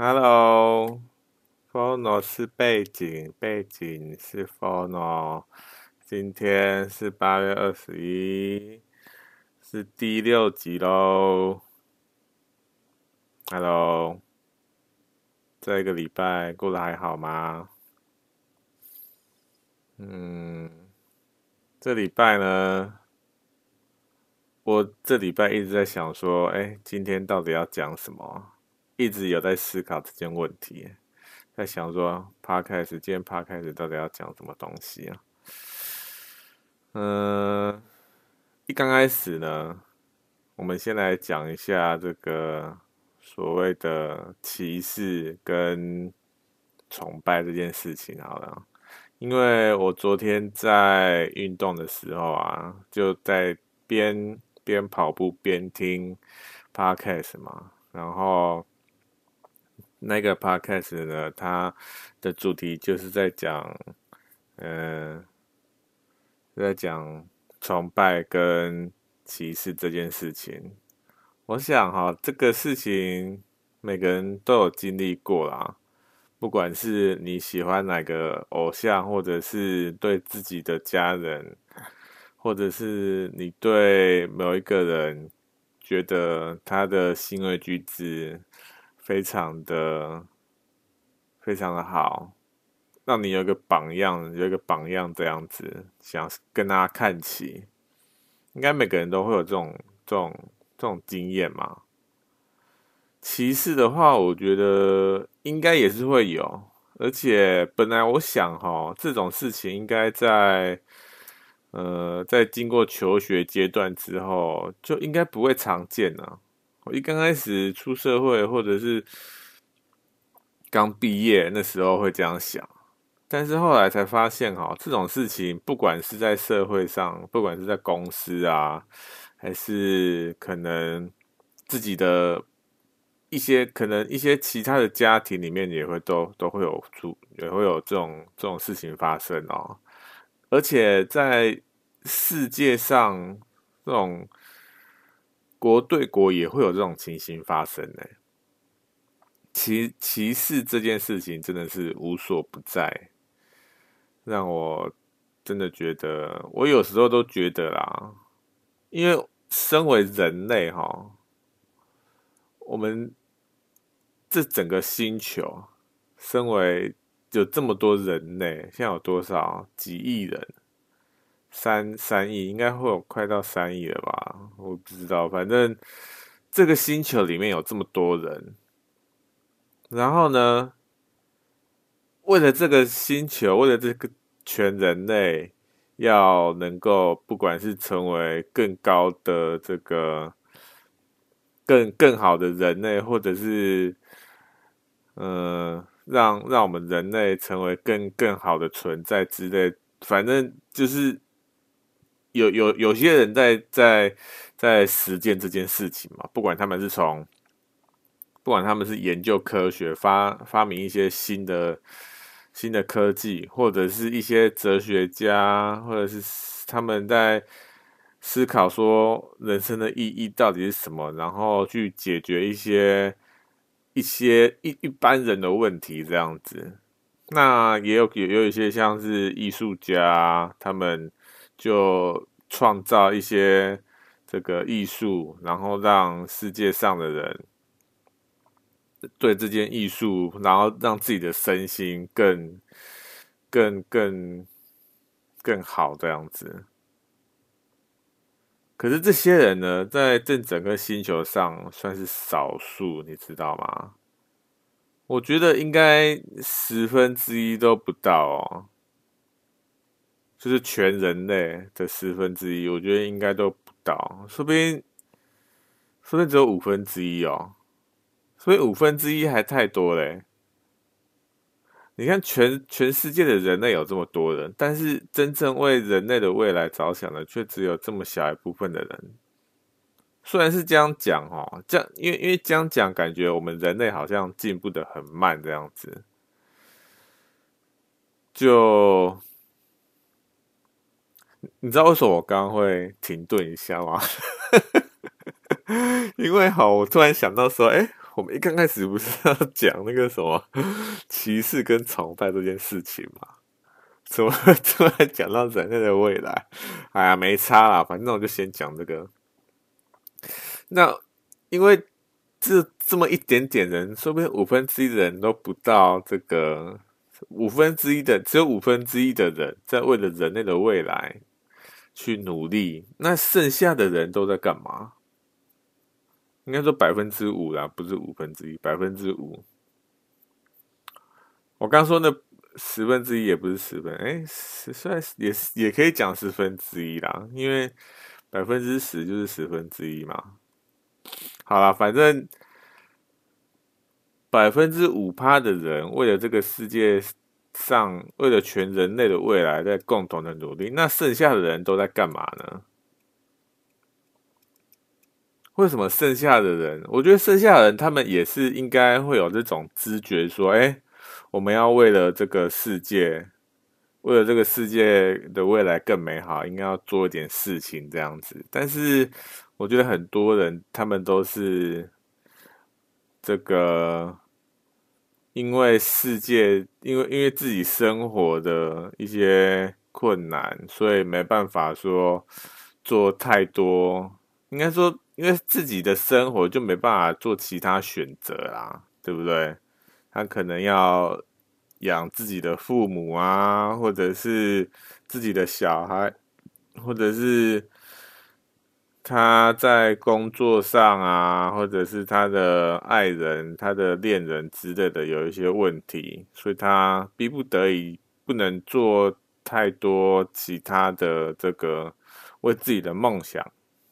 Hello，Phono 是背景，背景是 Phono。今天是八月二十一，是第六集喽。Hello，这个礼拜过得还好吗？嗯，这礼拜呢，我这礼拜一直在想说，哎，今天到底要讲什么？一直有在思考这件问题，在想说，Podcast 今天 Podcast 到底要讲什么东西啊？嗯，一刚开始呢，我们先来讲一下这个所谓的歧视跟崇拜这件事情好了，因为我昨天在运动的时候啊，就在边边跑步边听 Podcast 嘛，然后。那个 podcast 呢，它的主题就是在讲，嗯、呃，在讲崇拜跟歧视这件事情。我想哈，这个事情每个人都有经历过啦。不管是你喜欢哪个偶像，或者是对自己的家人，或者是你对某一个人觉得他的行为举止。非常的，非常的好，让你有一个榜样，有一个榜样这样子，想跟大家看齐。应该每个人都会有这种、这种、这种经验嘛。歧视的话，我觉得应该也是会有，而且本来我想哈，这种事情应该在，呃，在经过求学阶段之后，就应该不会常见了。一刚开始出社会，或者是刚毕业那时候会这样想，但是后来才发现，哈，这种事情不管是在社会上，不管是在公司啊，还是可能自己的一些可能一些其他的家庭里面，也会都都会有出，也会有这种这种事情发生哦。而且在世界上，这种。国对国也会有这种情形发生呢。歧歧视这件事情真的是无所不在，让我真的觉得，我有时候都觉得啦，因为身为人类哈，我们这整个星球，身为有这么多人类，现在有多少几亿人？三三亿应该会有快到三亿了吧？我不知道，反正这个星球里面有这么多人，然后呢，为了这个星球，为了这个全人类，要能够不管是成为更高的这个更更好的人类，或者是嗯、让让我们人类成为更更好的存在之类，反正就是。有有有些人在在在实践这件事情嘛，不管他们是从，不管他们是研究科学，发发明一些新的新的科技，或者是一些哲学家，或者是他们在思考说人生的意义到底是什么，然后去解决一些一些一一般人的问题这样子。那也有也有一些像是艺术家，他们。就创造一些这个艺术，然后让世界上的人对这件艺术，然后让自己的身心更、更、更、更好这样子。可是这些人呢，在这整个星球上算是少数，你知道吗？我觉得应该十分之一都不到哦。就是全人类的十分之一，我觉得应该都不到，说不定，说不定只有五分之一哦，所以五分之一还太多嘞。你看全，全全世界的人类有这么多人，但是真正为人类的未来着想的，却只有这么小一部分的人。虽然是这样讲哦，这样因为因为这样讲，感觉我们人类好像进步得很慢这样子，就。你知道为什么我刚刚会停顿一下吗？因为好，我突然想到说，哎，我们一刚开始不是要讲那个什么歧视跟崇拜这件事情吗？怎么突然讲到人类的未来？哎呀，没差啦，反正我就先讲这个。那因为这这么一点点人，说不定五分之一的人都不到这个五分之一的，只有五分之一的人在为了人类的未来去努力。那剩下的人都在干嘛？应该说百分之五啦，不是五分之一，百分之五。我刚说那。十分之一也不是十分，哎，十算也也可以讲十分之一啦，因为百分之十就是十分之一嘛。好啦，反正百分之五趴的人为了这个世界上，为了全人类的未来，在共同的努力。那剩下的人都在干嘛呢？为什么剩下的人？我觉得剩下的人他们也是应该会有这种知觉，说，哎。我们要为了这个世界，为了这个世界的未来更美好，应该要做一点事情这样子。但是，我觉得很多人他们都是这个，因为世界，因为因为自己生活的一些困难，所以没办法说做太多。应该说，因为自己的生活就没办法做其他选择啦，对不对？他可能要养自己的父母啊，或者是自己的小孩，或者是他在工作上啊，或者是他的爱人、他的恋人之类的有一些问题，所以他逼不得已不能做太多其他的这个为自己的梦想，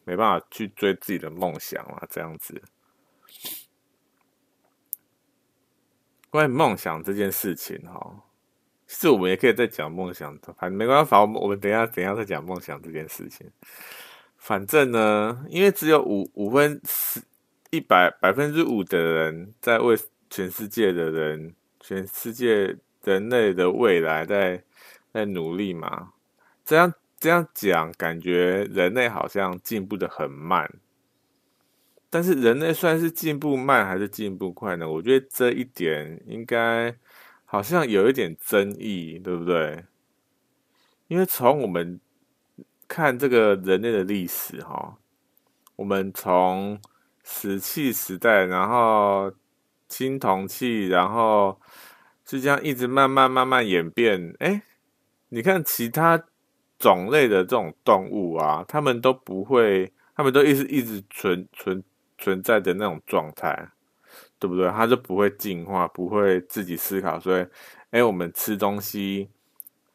没办法去追自己的梦想啊，这样子。关于梦想这件事情，哈，其实我们也可以再讲梦想，反正没关法，我们我们等下等下再讲梦想这件事情。反正呢，因为只有五五分十一百百分之五的人在为全世界的人、全世界人类的未来在在努力嘛。这样这样讲，感觉人类好像进步的很慢。但是人类算是进步慢还是进步快呢？我觉得这一点应该好像有一点争议，对不对？因为从我们看这个人类的历史，哈，我们从石器时代，然后青铜器，然后就这样一直慢慢慢慢演变。哎，你看其他种类的这种动物啊，他们都不会，他们都一直一直存存。存在的那种状态，对不对？它就不会进化，不会自己思考。所以，哎，我们吃东西，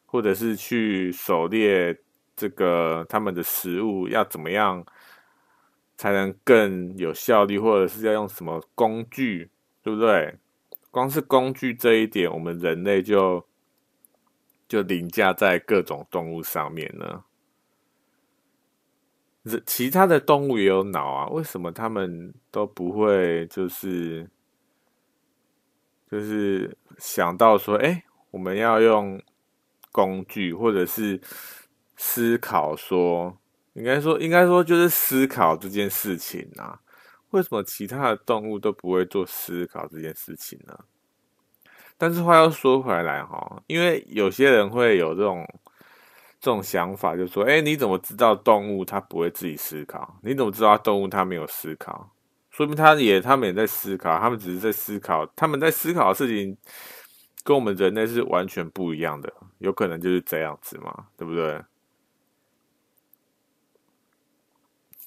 或者是去狩猎这个他们的食物，要怎么样才能更有效率？或者是要用什么工具，对不对？光是工具这一点，我们人类就就凌驾在各种动物上面了。其他的动物也有脑啊，为什么他们都不会就是就是想到说，哎，我们要用工具，或者是思考说，应该说应该说就是思考这件事情啊？为什么其他的动物都不会做思考这件事情呢？但是话又说回来哈，因为有些人会有这种。这种想法就说，哎，你怎么知道动物它不会自己思考？你怎么知道动物它没有思考？说明它也，他们也在思考，他们只是在思考，他们在思考的事情跟我们人类是完全不一样的，有可能就是这样子嘛，对不对？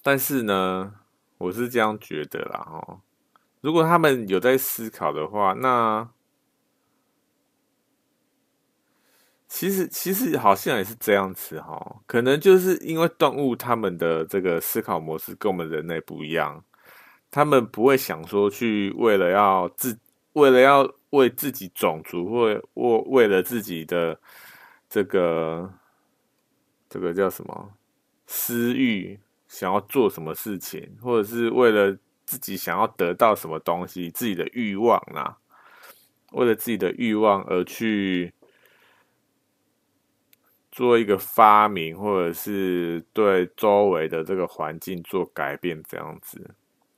但是呢，我是这样觉得啦，哦，如果他们有在思考的话，那。其实，其实好像也是这样子哈，可能就是因为动物它们的这个思考模式跟我们人类不一样，他们不会想说去为了要自，为了要为自己种族或为为了自己的这个这个叫什么私欲，想要做什么事情，或者是为了自己想要得到什么东西，自己的欲望啊，为了自己的欲望而去。做一个发明，或者是对周围的这个环境做改变，这样子，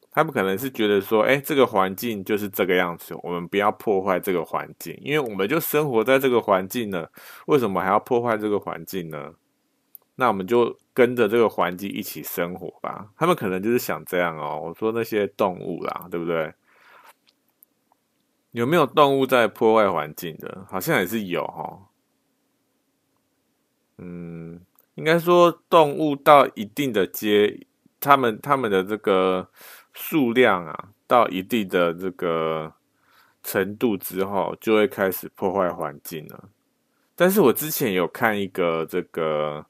他们可能是觉得说，哎，这个环境就是这个样子，我们不要破坏这个环境，因为我们就生活在这个环境呢，为什么还要破坏这个环境呢？那我们就跟着这个环境一起生活吧。他们可能就是想这样哦。我说那些动物啦，对不对？有没有动物在破坏环境的？好像也是有哦。嗯，应该说动物到一定的阶，他们他们的这个。数量啊，到一定的这个程度之后，就会开始破坏环境了。但是我之前有看一个这个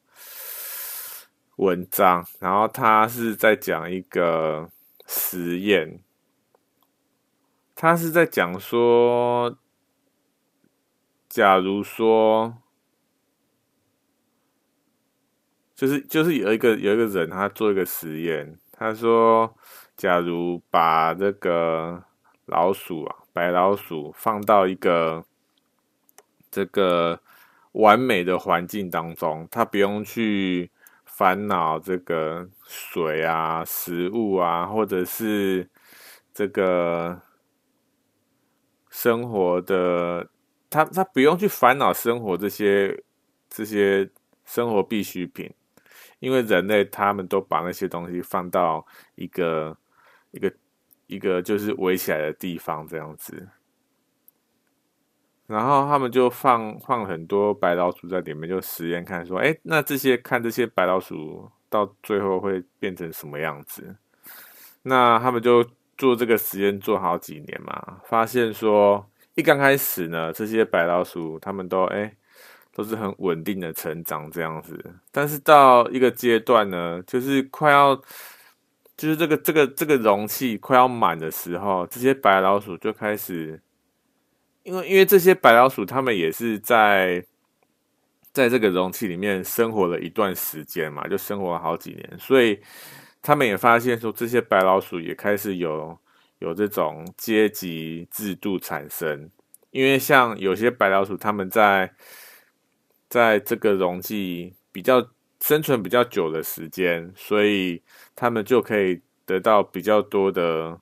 文章，然后他是在讲一个实验，他是在讲说，假如说，就是就是有一个有一个人，他做一个实验，他说。假如把这个老鼠啊，白老鼠放到一个这个完美的环境当中，他不用去烦恼这个水啊、食物啊，或者是这个生活的，它它不用去烦恼生活这些这些生活必需品，因为人类他们都把那些东西放到一个。一个一个就是围起来的地方这样子，然后他们就放放很多白老鼠在里面，就实验看说，哎，那这些看这些白老鼠到最后会变成什么样子？那他们就做这个实验做好几年嘛，发现说，一刚开始呢，这些白老鼠他们都哎都是很稳定的成长这样子，但是到一个阶段呢，就是快要。就是这个这个这个容器快要满的时候，这些白老鼠就开始，因为因为这些白老鼠它们也是在在这个容器里面生活了一段时间嘛，就生活了好几年，所以他们也发现说，这些白老鼠也开始有有这种阶级制度产生，因为像有些白老鼠，他们在在这个容器比较。生存比较久的时间，所以他们就可以得到比较多的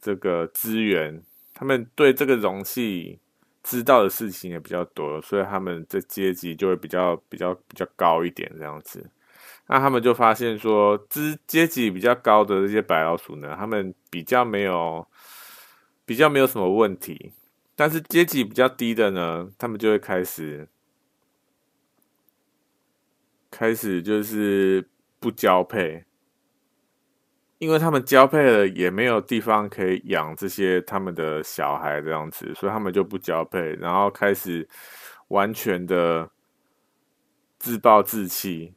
这个资源。他们对这个容器知道的事情也比较多，所以他们的阶级就会比较比较比较高一点这样子。那他们就发现说，阶阶级比较高的这些白老鼠呢，他们比较没有比较没有什么问题，但是阶级比较低的呢，他们就会开始。开始就是不交配，因为他们交配了也没有地方可以养这些他们的小孩这样子，所以他们就不交配，然后开始完全的自暴自弃，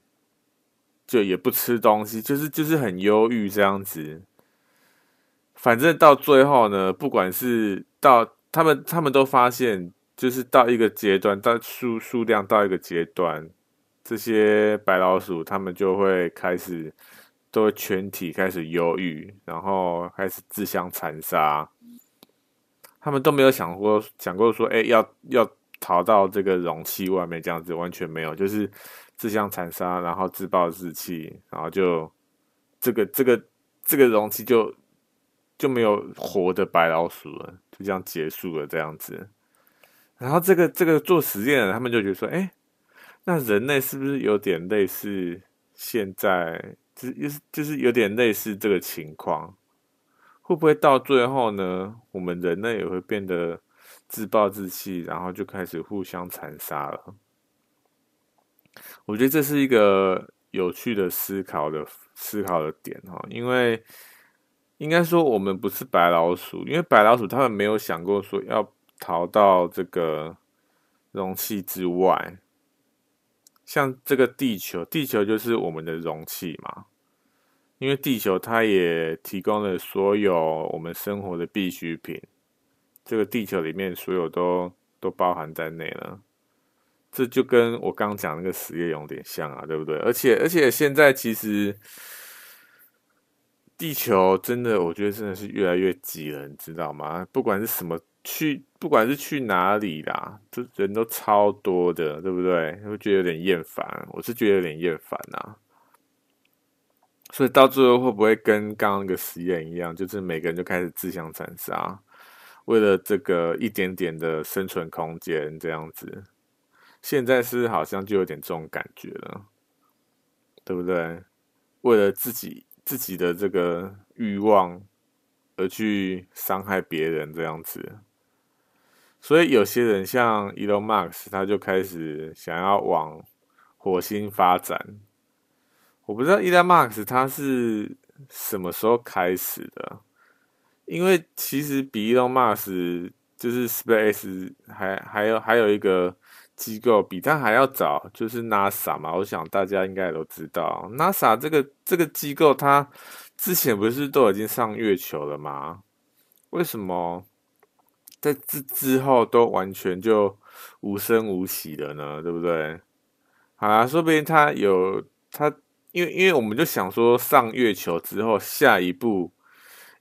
就也不吃东西，就是就是很忧郁这样子。反正到最后呢，不管是到他们，他们都发现，就是到一个阶段，到数数量到一个阶段。这些白老鼠，他们就会开始，都全体开始忧郁，然后开始自相残杀。他们都没有想过，想过说，哎，要要逃到这个容器外面，这样子完全没有，就是自相残杀，然后自暴自弃，然后就这个这个这个容器就就没有活的白老鼠了，就这样结束了这样子。然后这个这个做实验的，他们就觉得说，哎。那人类是不是有点类似现在，就是就是有点类似这个情况？会不会到最后呢？我们人类也会变得自暴自弃，然后就开始互相残杀了？我觉得这是一个有趣的思考的思考的点哈，因为应该说我们不是白老鼠，因为白老鼠他们没有想过说要逃到这个容器之外。像这个地球，地球就是我们的容器嘛，因为地球它也提供了所有我们生活的必需品，这个地球里面所有都都包含在内了。这就跟我刚讲那个实业有点像啊，对不对？而且而且现在其实地球真的，我觉得真的是越来越挤了，你知道吗？不管是什么。去，不管是去哪里啦，这人都超多的，对不对？会觉得有点厌烦，我是觉得有点厌烦呐。所以到最后会不会跟刚刚那个实验一样，就是每个人就开始自相残杀，为了这个一点点的生存空间这样子？现在是好像就有点这种感觉了，对不对？为了自己自己的这个欲望而去伤害别人这样子，所以有些人像 Elon Musk，他就开始想要往火星发展。我不知道 Elon Musk 他是什么时候开始的，因为其实比 Elon Musk 就是 Space 还还有还有一个机构比他还要早，就是 NASA 嘛。我想大家应该都知道，NASA 这个这个机构，它之前不是都已经上月球了吗？为什么在之之后都完全就无声无息了呢？对不对？好啦，说不定他有他。因为，因为我们就想说，上月球之后，下一步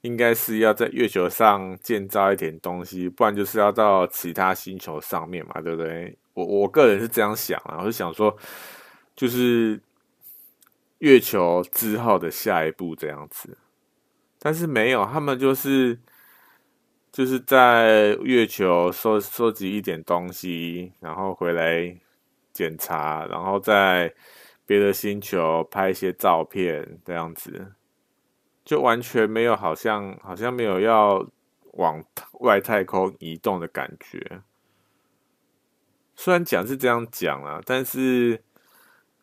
应该是要在月球上建造一点东西，不然就是要到其他星球上面嘛，对不对？我我个人是这样想啊，我就想说，就是月球之后的下一步这样子，但是没有，他们就是就是在月球收收集一点东西，然后回来检查，然后在。别的星球拍一些照片，这样子就完全没有，好像好像没有要往外太空移动的感觉。虽然讲是这样讲啦，但是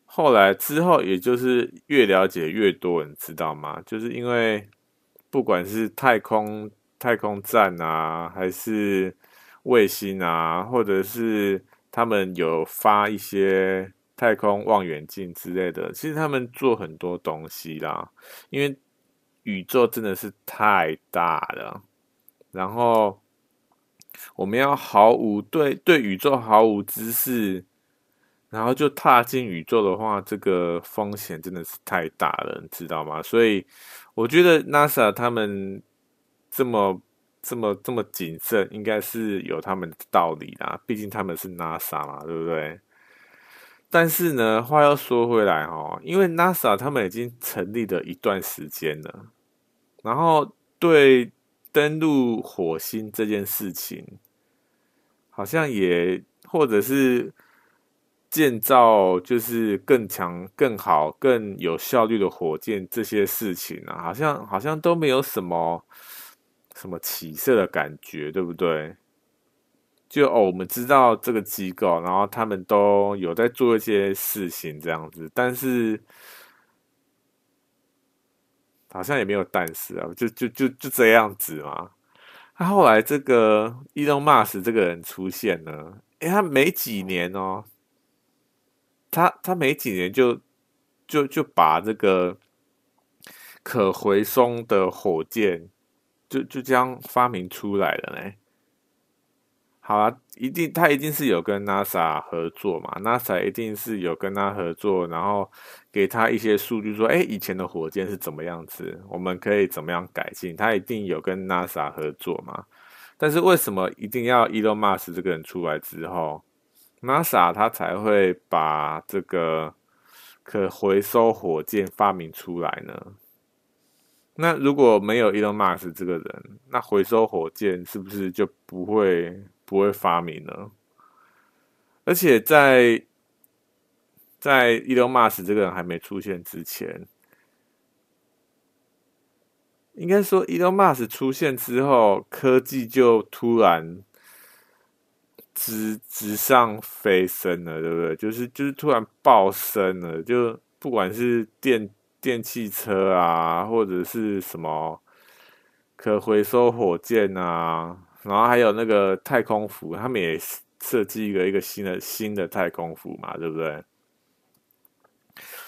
后来之后，也就是越了解越多人知道吗？就是因为不管是太空太空站啊，还是卫星啊，或者是他们有发一些。太空望远镜之类的，其实他们做很多东西啦，因为宇宙真的是太大了。然后我们要毫无对对宇宙毫无知识，然后就踏进宇宙的话，这个风险真的是太大了，你知道吗？所以我觉得 NASA 他们这么这么这么谨慎，应该是有他们的道理啦。毕竟他们是 NASA 嘛，对不对？但是呢，话要说回来哦，因为 NASA 他们已经成立了一段时间了，然后对登陆火星这件事情，好像也或者是建造就是更强、更好、更有效率的火箭这些事情啊，好像好像都没有什么什么起色的感觉，对不对？就哦，我们知道这个机构，然后他们都有在做一些事情这样子，但是好像也没有但是啊，就就就就这样子嘛。他后来这个伊隆马斯这个人出现了，诶，他没几年哦，他他没几年就就就把这个可回收的火箭就就这样发明出来了呢。好啊，一定他一定是有跟 NASA 合作嘛，NASA 一定是有跟他合作，然后给他一些数据说，哎，以前的火箭是怎么样子，我们可以怎么样改进？他一定有跟 NASA 合作嘛。但是为什么一定要 Elon Musk 这个人出来之后，NASA 他才会把这个可回收火箭发明出来呢？那如果没有 Elon Musk 这个人，那回收火箭是不是就不会？不会发明了，而且在在伊隆马斯这个人还没出现之前，应该说伊隆马斯出现之后，科技就突然直直上飞升了，对不对？就是就是突然爆升了，就不管是电电汽车啊，或者是什么可回收火箭啊。然后还有那个太空服，他们也设计一个一个新的新的太空服嘛，对不对？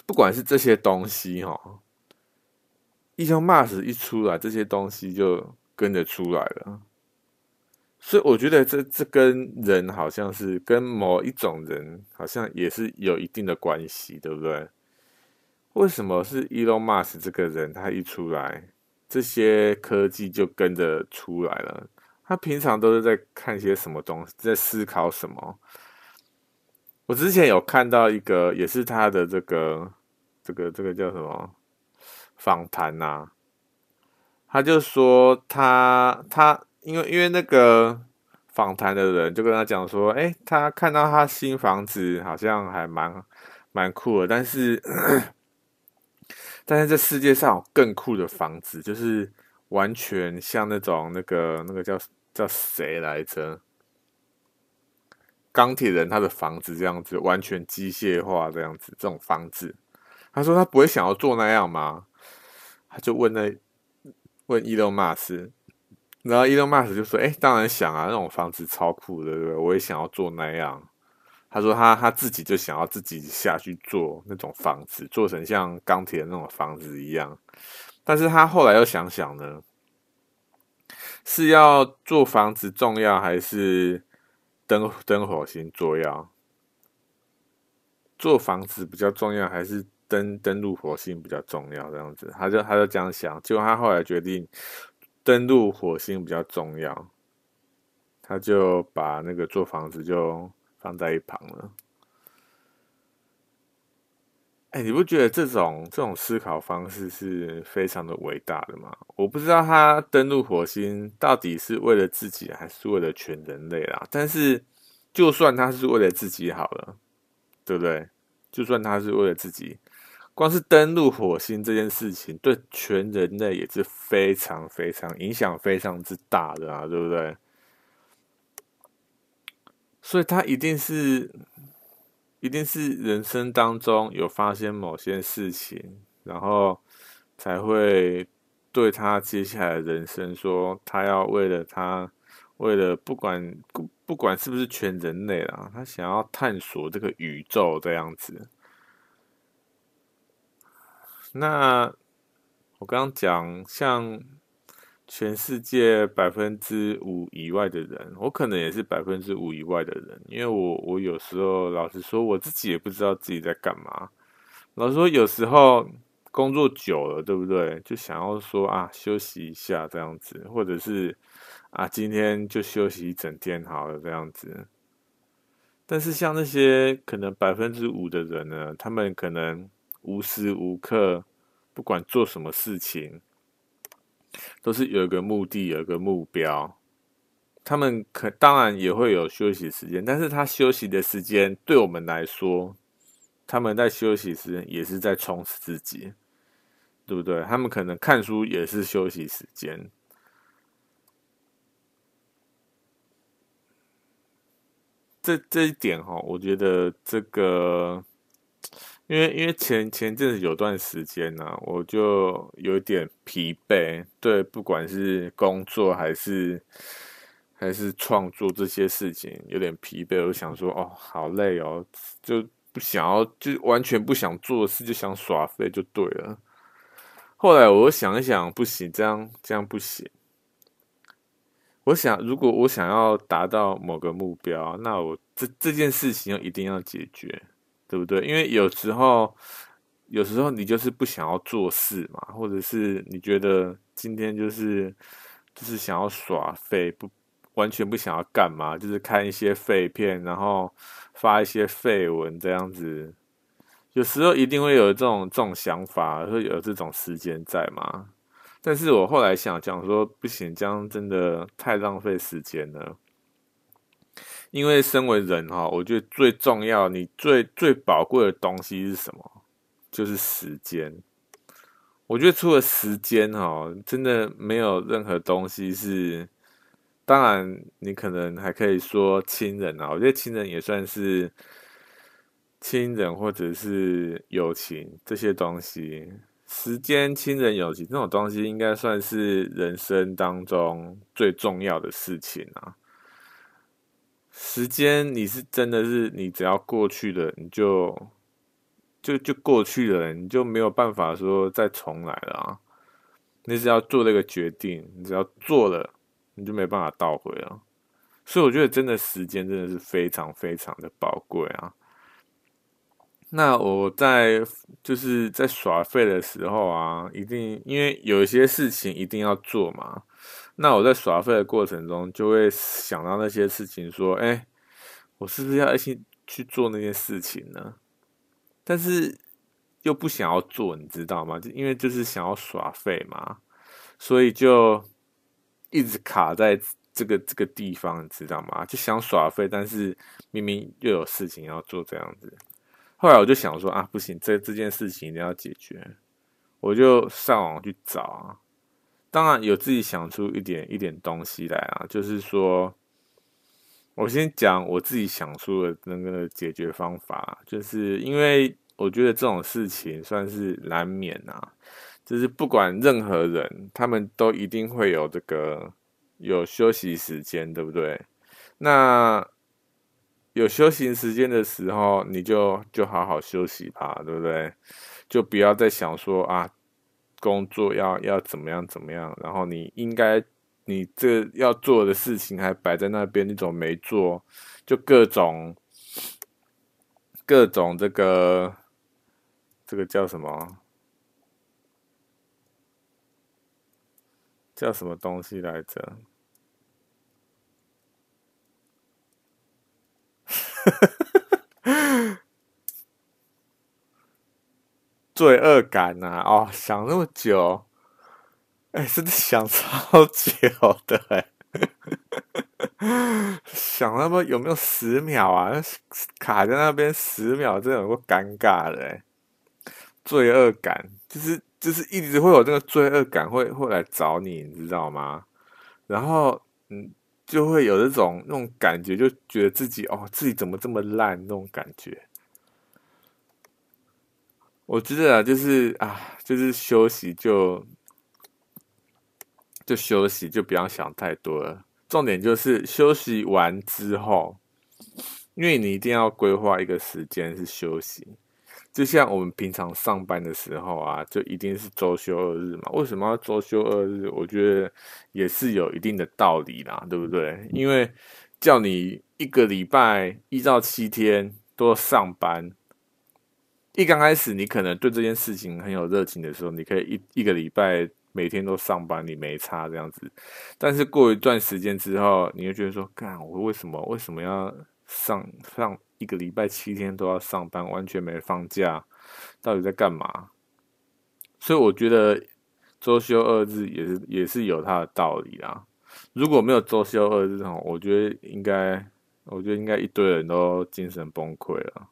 不管是这些东西哈，伊隆马斯一出来，这些东西就跟着出来了。所以我觉得这这跟人好像是跟某一种人好像也是有一定的关系，对不对？为什么是伊隆马斯这个人他一出来，这些科技就跟着出来了？他平常都是在看些什么东西，在思考什么？我之前有看到一个，也是他的这个、这个、这个叫什么访谈呐，他就说他他因为因为那个访谈的人就跟他讲说，哎，他看到他新房子好像还蛮蛮酷的，但是但是这世界上有更酷的房子，就是完全像那种那个那个叫叫谁来着？钢铁人他的房子这样子，完全机械化这样子，这种房子，他说他不会想要做那样吗？他就问那问伊隆马斯，然后伊隆马斯就说：“哎，当然想啊，那种房子超酷的，对不对？我也想要做那样。”他说他他自己就想要自己下去做那种房子，做成像钢铁的那种房子一样。但是他后来又想想呢，是要做房子重要还是？登登火星做要做房子比较重要，还是登登陆火星比较重要？这样子，他就他就这样想，结果他后来决定登陆火星比较重要，他就把那个做房子就放在一旁了。哎，你不觉得这种这种思考方式是非常的伟大的吗？我不知道他登陆火星到底是为了自己还是为了全人类啦。但是，就算他是为了自己好了，对不对？就算他是为了自己，光是登陆火星这件事情，对全人类也是非常非常影响非常之大的啊，对不对？所以他一定是。一定是人生当中有发生某些事情，然后才会对他接下来的人生说，他要为了他，为了不管不管是不是全人类啦，他想要探索这个宇宙这样子。那我刚刚讲像。全世界百分之五以外的人，我可能也是百分之五以外的人，因为我我有时候老实说，我自己也不知道自己在干嘛。老实说，有时候工作久了，对不对？就想要说啊，休息一下这样子，或者是啊，今天就休息一整天好了这样子。但是像那些可能百分之五的人呢，他们可能无时无刻不管做什么事情。都是有一个目的，有一个目标。他们可当然也会有休息时间，但是他休息的时间对我们来说，他们在休息时间也是在充实自己，对不对？他们可能看书也是休息时间。这这一点哈，我觉得这个。因为因为前前阵子有段时间呢、我就有点疲惫，对，不管是工作还是还是创作这些事情，有点疲惫。我想说，哦，好累哦，就不想要，就完全不想做事，就想耍废就对了。后来我想一想，不行，这样这样不行。我想，如果我想要达到某个目标，那我这这件事情就一定要解决。对不对？因为有时候，有时候你就是不想要做事嘛，或者是你觉得今天就是就是想要耍废，不完全不想要干嘛，就是看一些废片，然后发一些废文这样子。有时候一定会有这种这种想法，会有这种时间在嘛。但是我后来想讲说，不行，这样真的太浪费时间了。因为身为人哈，我觉得最重要，你最最宝贵的东西是什么？就是时间。我觉得除了时间哈，真的没有任何东西是。当然，你可能还可以说亲人啊，我觉得亲人也算是亲人或者是友情这些东西。时间、亲人、友情这种东西，应该算是人生当中最重要的事情啊。时间，你是真的是你只要过去了，你就就就过去了，你就没有办法说再重来了啊！你只要做那个决定，你只要做了，你就没办法倒回了。所以我觉得，真的时间真的是非常非常的宝贵啊！那我在就是在耍废的时候啊，一定因为有一些事情一定要做嘛。那我在耍废的过程中，就会想到那些事情，说：“哎，我是不是要一起去做那件事情呢？”但是又不想要做，你知道吗？就因为就是想要耍废嘛，所以就一直卡在这个这个地方，你知道吗？就想耍废，但是明明又有事情要做，这样子。后来我就想说啊，不行，这这件事情一定要解决，我就上网去找啊。当然有自己想出一点一点东西来啊，就是说，我先讲我自己想出的那个解决方法，就是因为。我觉得这种事情算是难免啊，就是不管任何人，他们都一定会有这个有休息时间，对不对？那有休息时间的时候，你就就好好休息吧，对不对？就不要再想说啊，工作要要怎么样怎么样，然后你应该你这要做的事情还摆在那边，你怎么没做？就各种各种这个。这个叫什么？叫什么东西来着？罪恶感呐、啊！哦，想那么久，哎，真的想超久的哎，想那么有没有十秒啊？卡在那边十秒，真的有够尴尬的。罪恶感就是就是一直会有这个罪恶感会会来找你，你知道吗？然后嗯，就会有这种那种感觉，就觉得自己哦，自己怎么这么烂那种感觉。我觉得啊，就是啊，就是休息就就休息，就不要想太多了。重点就是休息完之后，因为你一定要规划一个时间是休息。就像我们平常上班的时候啊，就一定是周休二日嘛。为什么要周休二日？我觉得也是有一定的道理啦，对不对？因为叫你一个礼拜一到七天都上班，一刚开始你可能对这件事情很有热情的时候，你可以一一个礼拜每天都上班，你没差这样子。但是过一段时间之后，你就觉得说，干，我为什么为什么要上上？一个礼拜七天都要上班，完全没放假，到底在干嘛？所以我觉得周休二日也是也是有它的道理啦。如果没有周休二日哈，我觉得应该，我觉得应该一堆人都精神崩溃了。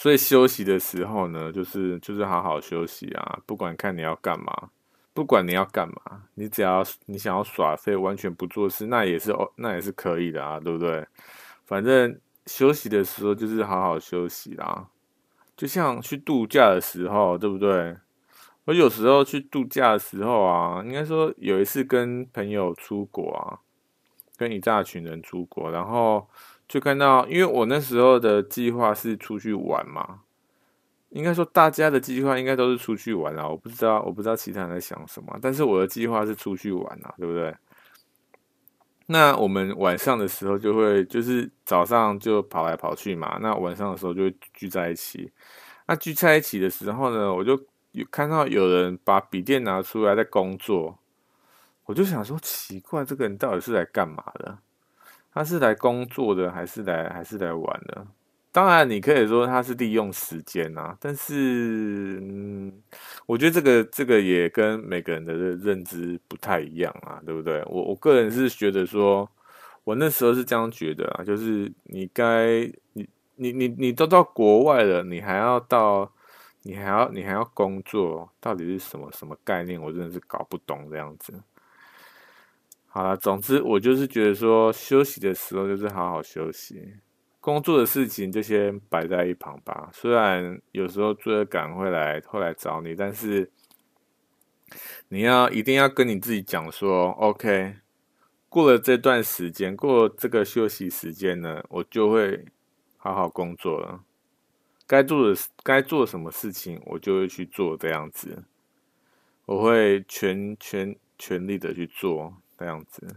所以休息的时候呢，就是就是好好休息啊，不管看你要干嘛，不管你要干嘛，你只要你想要耍废，完全不做事，那也是哦，那也是可以的啊，对不对？反正。休息的时候就是好好休息啦，就像去度假的时候，对不对？我有时候去度假的时候啊，应该说有一次跟朋友出国啊，跟一大群人出国，然后就看到，因为我那时候的计划是出去玩嘛，应该说大家的计划应该都是出去玩啊，我不知道，我不知道其他人在想什么，但是我的计划是出去玩啊，对不对？那我们晚上的时候就会，就是早上就跑来跑去嘛。那晚上的时候就会聚在一起。那聚在一起的时候呢，我就有看到有人把笔电拿出来在工作。我就想说，奇怪，这个人到底是来干嘛的？他是来工作的，还是来还是来玩的？当然，你可以说他是利用时间啊，但是，嗯，我觉得这个这个也跟每个人的认知不太一样啊，对不对？我我个人是觉得说，我那时候是这样觉得啊，就是你该你你你你都到国外了，你还要到你还要你还要工作，到底是什么什么概念？我真的是搞不懂这样子。好了，总之我就是觉得说，休息的时候就是好好休息。工作的事情就先摆在一旁吧。虽然有时候罪恶感会来会来找你，但是你要一定要跟你自己讲说：“OK，过了这段时间，过了这个休息时间呢，我就会好好工作了。该做的该做什么事情，我就会去做。这样子，我会全全全力的去做这样子。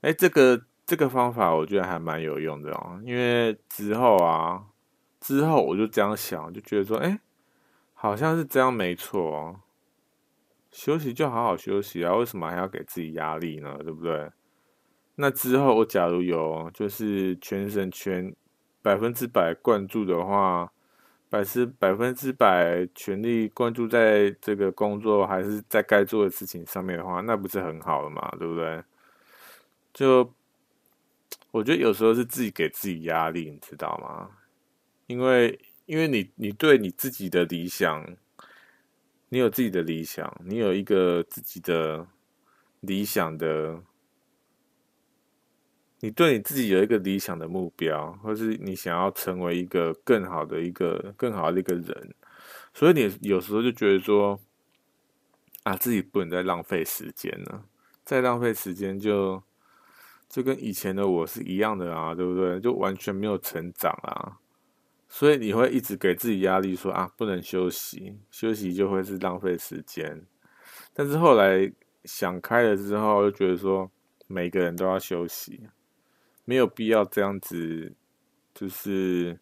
哎，这个。这个方法我觉得还蛮有用的哦，因为之后啊，之后我就这样想，就觉得说，哎，好像是这样没错哦。休息就好好休息啊，为什么还要给自己压力呢？对不对？那之后我假如有就是全神全百分之百灌注的话，百是百分之百全力关注在这个工作，还是在该做的事情上面的话，那不是很好的嘛？对不对？就我觉得有时候是自己给自己压力，你知道吗？因为因为你你对你自己的理想，你有自己的理想，你有一个自己的理想的。你对你自己有一个理想的目标，或是你想要成为一个更好的一个更好的一个人，所以你有时候就觉得说，啊，自己不能再浪费时间了，再浪费时间就就跟以前的我是一样的啊，对不对？就完全没有成长啊，所以你会一直给自己压力说，啊，不能休息，休息就会是浪费时间。但是后来想开了之后，就觉得说，每个人都要休息。没有必要这样子，就是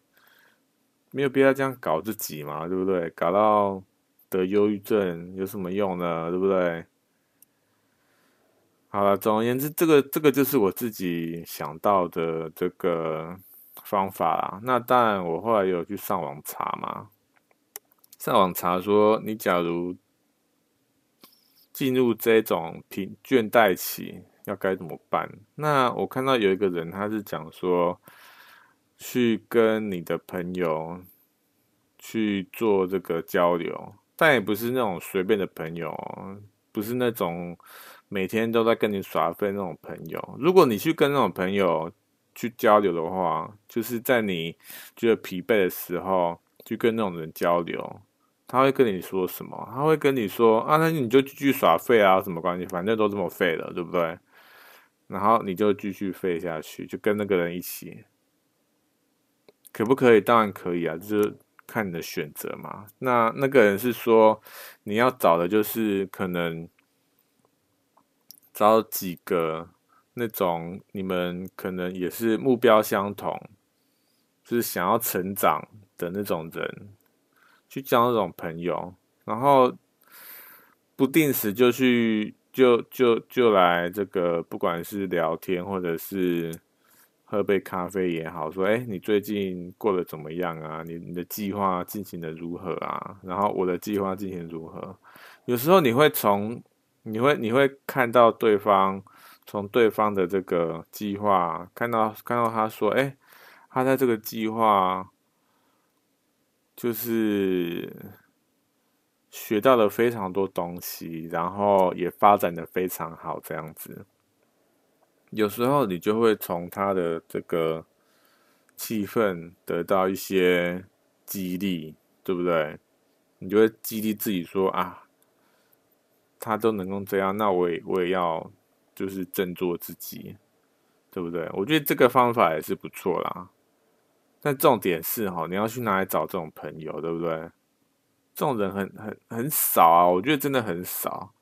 没有必要这样搞自己嘛，对不对？搞到得忧郁症有什么用呢？对不对？好了，总而言之，这个这个就是我自己想到的这个方法啦。那当然，我后来有去上网查嘛，上网查说，你假如进入这种疲倦怠期。要该怎么办？那我看到有一个人，他是讲说，去跟你的朋友去做这个交流，但也不是那种随便的朋友，不是那种每天都在跟你耍废那种朋友。如果你去跟那种朋友去交流的话，就是在你觉得疲惫的时候，去跟那种人交流。他会跟你说什么？他会跟你说啊，那你就继续耍废啊，什么关系？反正都这么废了，对不对？然后你就继续废下去，就跟那个人一起，可不可以？当然可以啊，就是看你的选择嘛。那那个人是说，你要找的就是可能找几个那种你们可能也是目标相同，就是想要成长的那种人，去交那种朋友，然后不定时就去。就就就来这个，不管是聊天或者是喝杯咖啡也好，说，哎，你最近过得怎么样啊？你你的计划进行的如何啊？然后我的计划进行如何？有时候你会从你会你会看到对方从对方的这个计划看到看到他说，哎，他在这个计划就是。学到了非常多东西，然后也发展的非常好，这样子。有时候你就会从他的这个气氛得到一些激励，对不对？你就会激励自己说啊，他都能够这样，那我也我也要就是振作自己，对不对？我觉得这个方法也是不错啦。但重点是哈，你要去哪里找这种朋友，对不对？这种人很很很少啊，我觉得真的很少，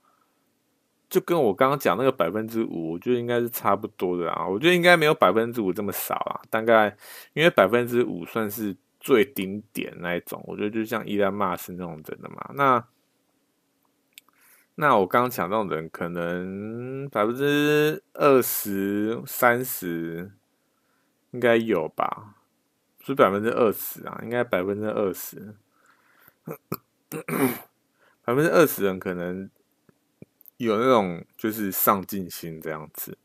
就跟我刚刚讲那个百分之五，我觉得应该是差不多的啊。我觉得应该没有百分之五这么少啊，大概因为百分之五算是最顶点那一种，我觉得就像伊兰马斯那种人的嘛。那那我刚刚讲那种人，可能百分之二十三十应该有吧，是百分之二十啊，应该百分之二十。百分之二十人可能有那种就是上进心这样子，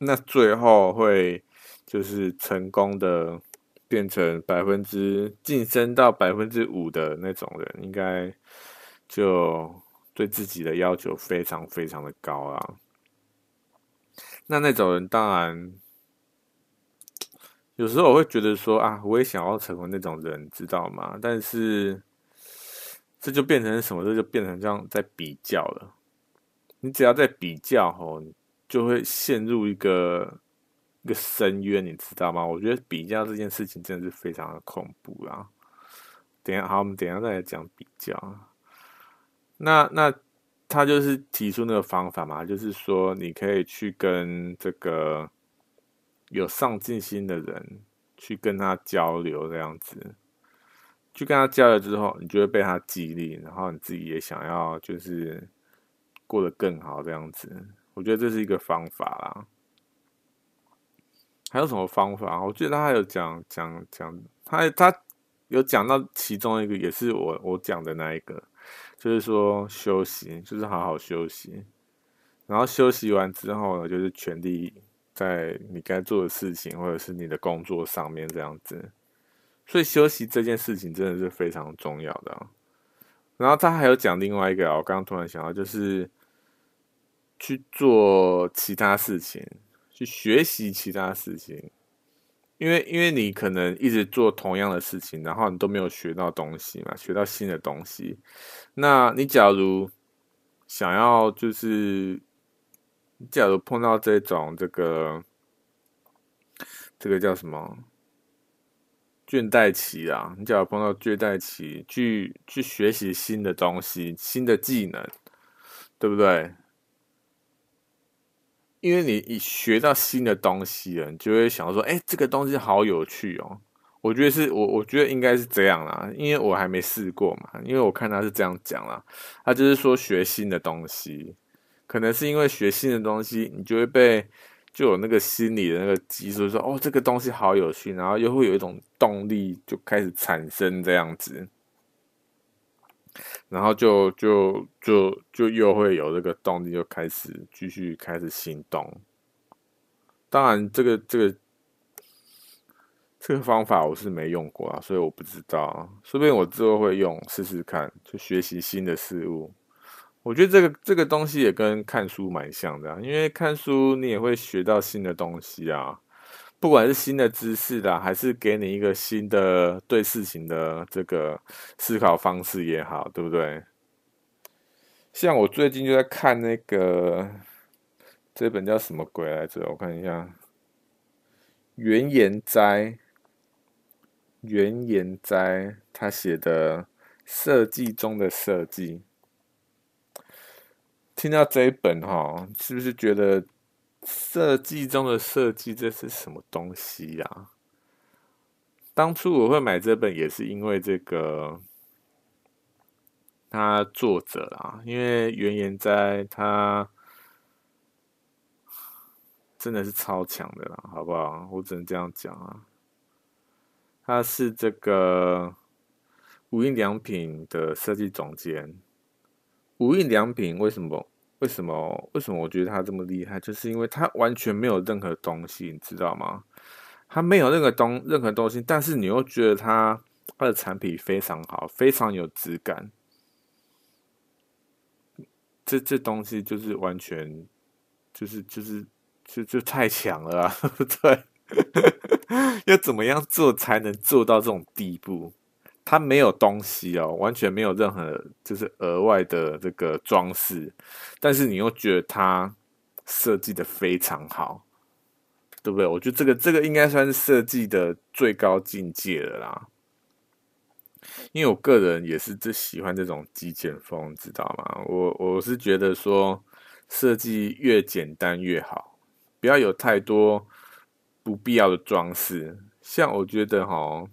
那最后会就是成功的变成百分之晋升到百分之五的那种人，应该就对自己的要求非常非常的高啊。那那种人当然有时候我会觉得说啊，我也想要成为那种人，知道吗？但是。这就变成什么？这就变成这样在比较了。你只要在比较吼，就会陷入一个一个深渊，你知道吗？我觉得比较这件事情真的是非常的恐怖啦。等下，好，我们等下再来讲比较。那那他就是提出那个方法嘛，就是说你可以去跟这个有上进心的人去跟他交流，这样子。去跟他交流之后，你就会被他激励，然后你自己也想要就是过得更好这样子。我觉得这是一个方法啦。还有什么方法？我觉得他还有讲讲讲，他他有讲到其中一个，也是我我讲的那一个，就是说休息，就是好好休息。然后休息完之后呢，就是全力在你该做的事情，或者是你的工作上面这样子。所以休息这件事情真的是非常重要的。然后他还有讲另外一个，我刚刚突然想到，就是去做其他事情，去学习其他事情。因为因为你可能一直做同样的事情，然后你都没有学到东西嘛，学到新的东西。那你假如想要就是，假如碰到这种这个这个叫什么倦怠期啊，你假如碰到倦怠期，去去学习新的东西、新的技能，对不对？因为你一学到新的东西了，你就会想说，哎，这个东西好有趣哦。我觉得是我我觉得应该是这样啦，因为我还没试过嘛。因为我看他是这样讲啦，他就是说学新的东西，可能是因为学新的东西，你就会被就有那个心理的那个激素，说哦，这个东西好有趣，然后又会有一种动力就开始产生这样子。然后就就就就又会有这个动力，就开始继续开始行动。当然，这个这个这个方法我是没用过啊，所以我不知道。说不定我之后会用试试看，就学习新的事物。我觉得这个这个东西也跟看书蛮像的，因为看书你也会学到新的东西啊。不管是新的知识啦，还是给你一个新的对事情的这个思考方式也好，对不对？像我最近就在看那个这本叫什么鬼来着？我看一下，原研哉，原研哉他写的设计中的设计。听到这一本哈，是不是觉得？设计中的设计，这是什么东西呀？当初我会买这本，也是因为这个他作者啊，因为原研哉他真的是超强的啦，好不好？我只能这样讲啊。他是这个无印良品的设计总监。无印良品为什么？为什么？为什么我觉得他这么厉害？就是因为他完全没有任何东西，你知道吗？他没有任何东任何东西，但是你又觉得他他的产品非常好，非常有质感。这这东西就是完全就是就是就就太强了啊，对？要怎么样做才能做到这种地步？它没有东西哦，完全没有任何就是额外的这个装饰，但是你又觉得它设计的非常好，对不对？我觉得这个这个应该算是设计的最高境界了啦。因为我个人也是最喜欢这种极简风，知道吗？我我是觉得说设计越简单越好，不要有太多不必要的装饰。像我觉得哈。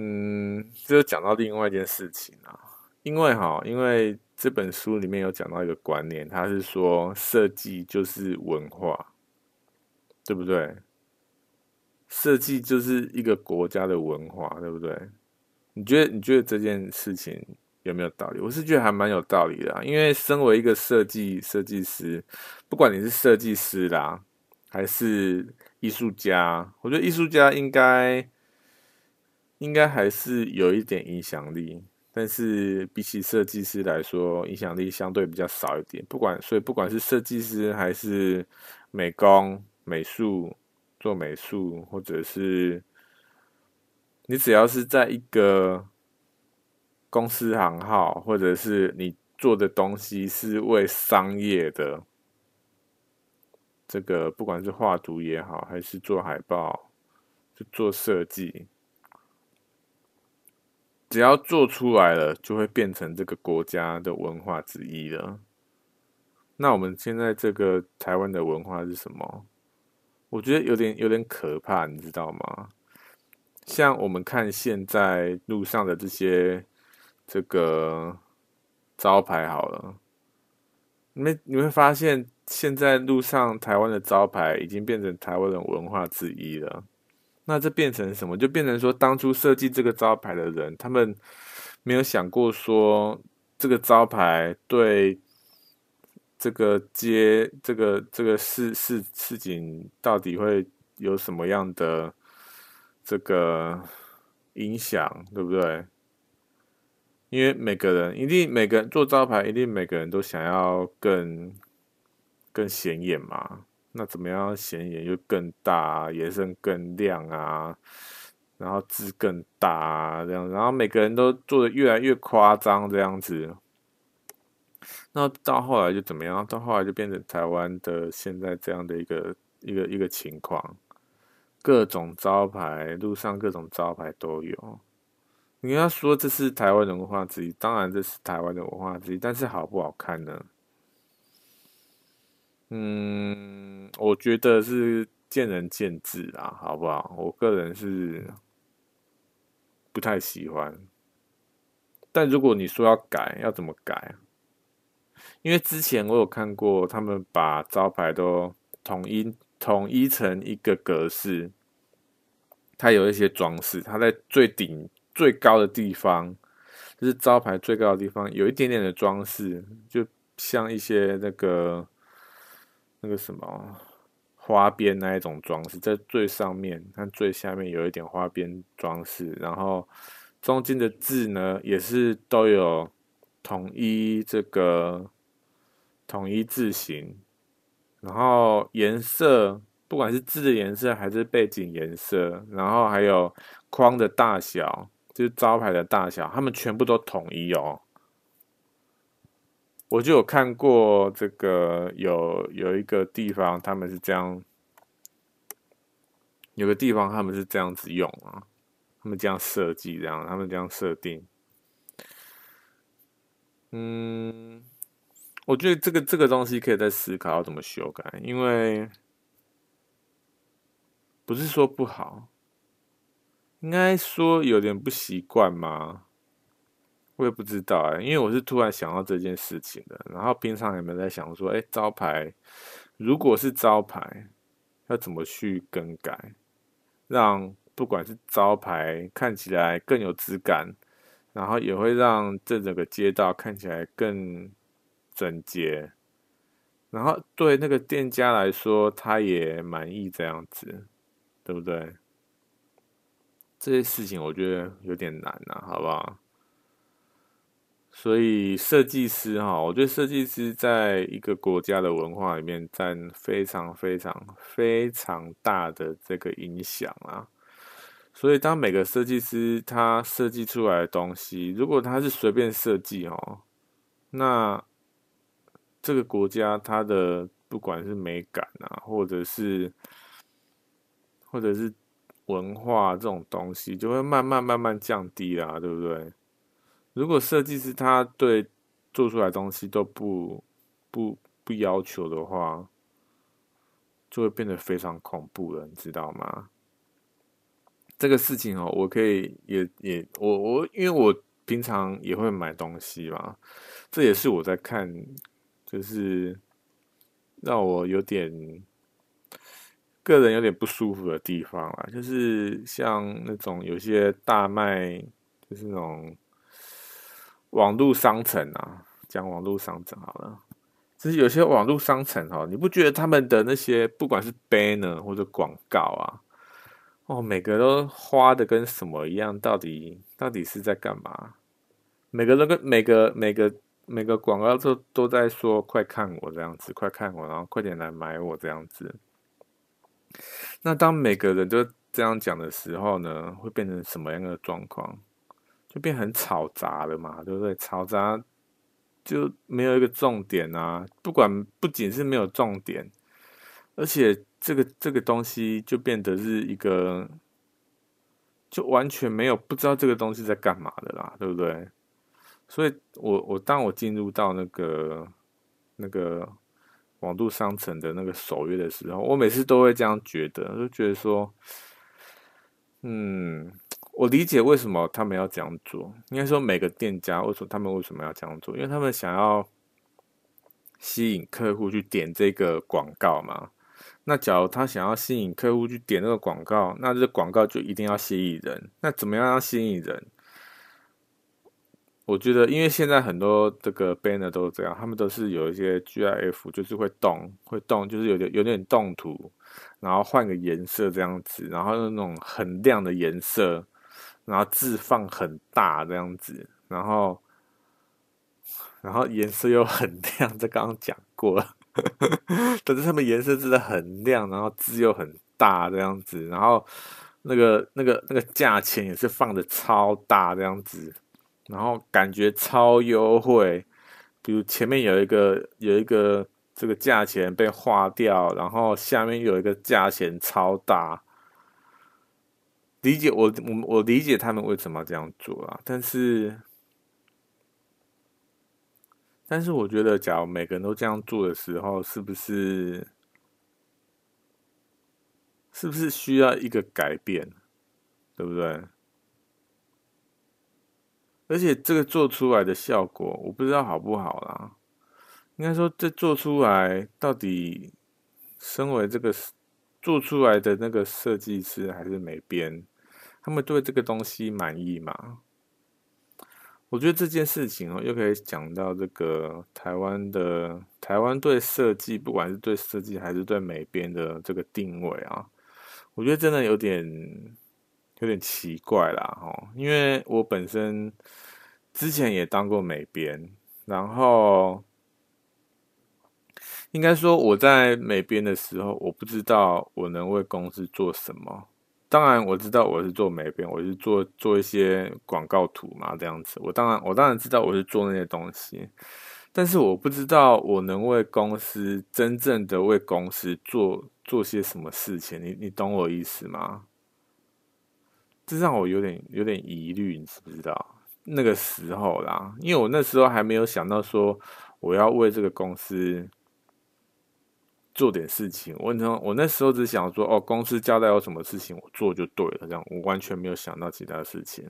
嗯，这就讲到另外一件事情啊，因为哈，因为这本书里面有讲到一个观念，他是说设计就是文化，对不对？设计就是一个国家的文化，对不对？你觉得你觉得这件事情有没有道理？我是觉得还蛮有道理的，因为身为一个设计设计师，不管你是设计师啦，还是艺术家，我觉得艺术家应该。应该还是有一点影响力，但是比起设计师来说，影响力相对比较少一点。不管，所以不管是设计师还是美工、美术做美术，或者是你只要是在一个公司行号，或者是你做的东西是为商业的，这个不管是画图也好，还是做海报，就做设计。只要做出来了，就会变成这个国家的文化之一了。那我们现在这个台湾的文化是什么？我觉得有点有点可怕，你知道吗？像我们看现在路上的这些这个招牌，好了，你们你会发现，现在路上台湾的招牌已经变成台湾的文化之一了。那这变成什么？就变成说，当初设计这个招牌的人，他们没有想过说，这个招牌对这个街、这个这个市市市井到底会有什么样的这个影响，对不对？因为每个人一定，每个人做招牌，一定每个人都想要更更显眼嘛。那怎么样显眼又更大，颜色更亮啊，然后字更大啊，这样，然后每个人都做的越来越夸张，这样子。那到后来就怎么样？到后来就变成台湾的现在这样的一个一个一个情况，各种招牌，路上各种招牌都有。你要说这是台湾的文化之一，当然这是台湾的文化之一，但是好不好看呢？嗯，我觉得是见仁见智啊，好不好？我个人是不太喜欢。但如果你说要改，要怎么改？因为之前我有看过，他们把招牌都统一统一成一个格式，它有一些装饰，它在最顶最高的地方，就是招牌最高的地方，有一点点的装饰，就像一些那个。那个什么花边那一种装饰，在最上面，看最下面有一点花边装饰，然后中间的字呢，也是都有统一这个统一字型，然后颜色，不管是字的颜色还是背景颜色，然后还有框的大小，就是招牌的大小，他们全部都统一哦。我就有看过这个，有有一个地方他们是这样，有个地方他们是这样子用啊，他们这样设计，这样他们这样设定。嗯，我觉得这个这个东西可以再思考要怎么修改，因为不是说不好，应该说有点不习惯嘛。我也不知道哎、欸，因为我是突然想到这件事情的。然后平常有没在想说，哎、招牌如果是招牌，要怎么去更改，让不管是招牌看起来更有质感，然后也会让这整个街道看起来更整洁，然后对那个店家来说，他也满意这样子，对不对？这些事情我觉得有点难呐、啊，好不好？所以设计师哈，我觉得设计师在一个国家的文化里面占非常非常非常大的这个影响啊。所以当每个设计师他设计出来的东西，如果他是随便设计哦，那这个国家它的不管是美感啊，或者是或者是文化这种东西，就会慢慢慢慢降低啦，对不对？如果设计师他对做出来东西都不不不要求的话，就会变得非常恐怖了，你知道吗？这个事情哦，我可以也也我我因为我平常也会买东西嘛，这也是我在看，就是让我有点个人有点不舒服的地方啊，就是像那种有些大卖，就是那种。网络商城啊，讲网络商城好了。其实有些网络商城哦，你不觉得他们的那些不管是 banner 或者广告啊，哦，每个都花的跟什么一样？到底到底是在干嘛？每个都跟每个每个每个广告都都在说快看我这样子，快看我，然后快点来买我这样子。那当每个人都这样讲的时候呢，会变成什么样的状况？就变很吵杂了嘛，对不对？吵杂就没有一个重点啊！不管不仅是没有重点，而且这个这个东西就变得是一个，就完全没有不知道这个东西在干嘛的啦，对不对？所以我我当我进入到那个那个网度商城的那个首页的时候，我每次都会这样觉得，就觉得说，嗯。我理解为什么他们要这样做。应该说，每个店家为什么他们为什么要这样做？因为他们想要吸引客户去点这个广告嘛。那假如他想要吸引客户去点那个广告，那这广告就一定要吸引人。那怎么样要吸引人？我觉得，因为现在很多这个 banner 都是这样，他们都是有一些 GIF，就是会动，会动，就是有点有点动图，然后换个颜色这样子，然后用那种很亮的颜色，然后字放很大这样子，然后然后颜色又很亮，这刚刚讲过了，但是他们颜色真的很亮，然后字又很大这样子，然后那个那个那个价钱也是放的超大这样子。然后感觉超优惠，比如前面有一个有一个这个价钱被划掉，然后下面有一个价钱超大。理解我我我理解他们为什么要这样做啊，但是但是我觉得，假如每个人都这样做的时候，是不是是不是需要一个改变，对不对？而且这个做出来的效果，我不知道好不好啦。应该说，这做出来到底，身为这个做出来的那个设计师还是美编，他们对这个东西满意吗？我觉得这件事情哦，又可以讲到这个台湾的台湾对设计，不管是对设计还是对美编的这个定位啊，我觉得真的有点。有点奇怪啦，齁，因为我本身之前也当过美编，然后应该说我在美编的时候，我不知道我能为公司做什么。当然我知道我是做美编，我是做做一些广告图嘛，这样子。我当然我当然知道我是做那些东西，但是我不知道我能为公司真正的为公司做做些什么事情。你你懂我意思吗？这让我有点有点疑虑，你知不知道？那个时候啦，因为我那时候还没有想到说我要为这个公司做点事情。我那我那时候只想说，哦，公司交代有什么事情，我做就对了。这样，我完全没有想到其他事情。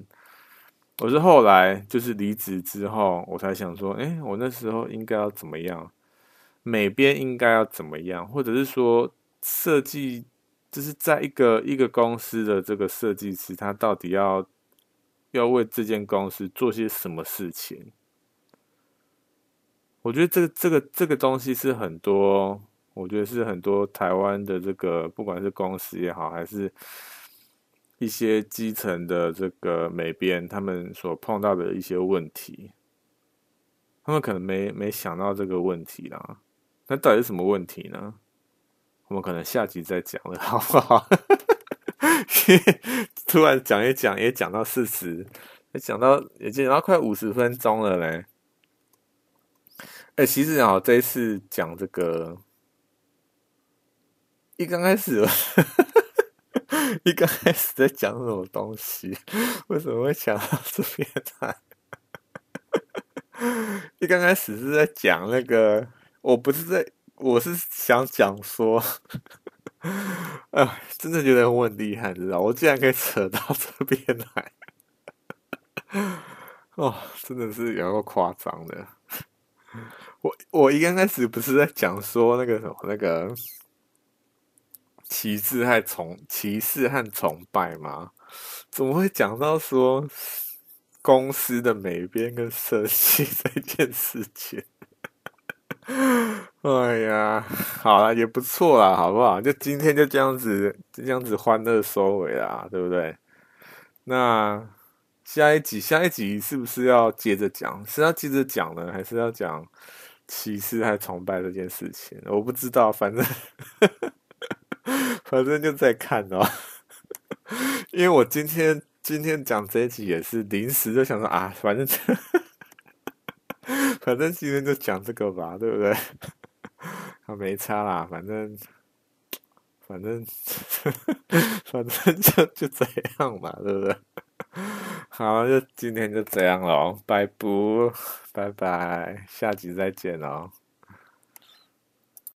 我是后来就是离职之后，我才想说，哎，我那时候应该要怎么样？美编应该要怎么样？或者是说设计？就是在一个一个公司的这个设计师，他到底要要为这间公司做些什么事情？我觉得这个这个这个东西是很多，我觉得是很多台湾的这个不管是公司也好，还是一些基层的这个美编，他们所碰到的一些问题，他们可能没没想到这个问题啦。那到底是什么问题呢？我们可能下集再讲了，好不好？突然讲一讲，也讲到四十，也讲到也讲到快五十分钟了嘞。哎、其实啊，这一次讲这个，一刚开始，一刚开始在讲什么东西？为什么会讲到这边来？一刚开始是在讲那个，我不是在。我是想讲说，哎，真的觉得我很厉害，知道？我竟然可以扯到这边来，哦，真的是有够夸张的。我我一刚开始不是在讲说那个什么那个歧视和崇歧视和崇拜吗？怎么会讲到说公司的美编跟设计这件事情？哎呀，好了，也不错啦，好不好？就今天就这样子，这样子欢乐收尾啦，对不对？那下一集，下一集是不是要接着讲？是要接着讲呢，还是要讲歧视还崇拜这件事情？我不知道，反正反正就在看哦。因为我今天今天讲这一集也是临时就想说啊，反正。反正今天就讲这个吧，对不对？啊，没差啦，反正，反正，反正就就这样嘛，对不对？好，就今天就这样喽，拜不，拜拜，下集再见哦。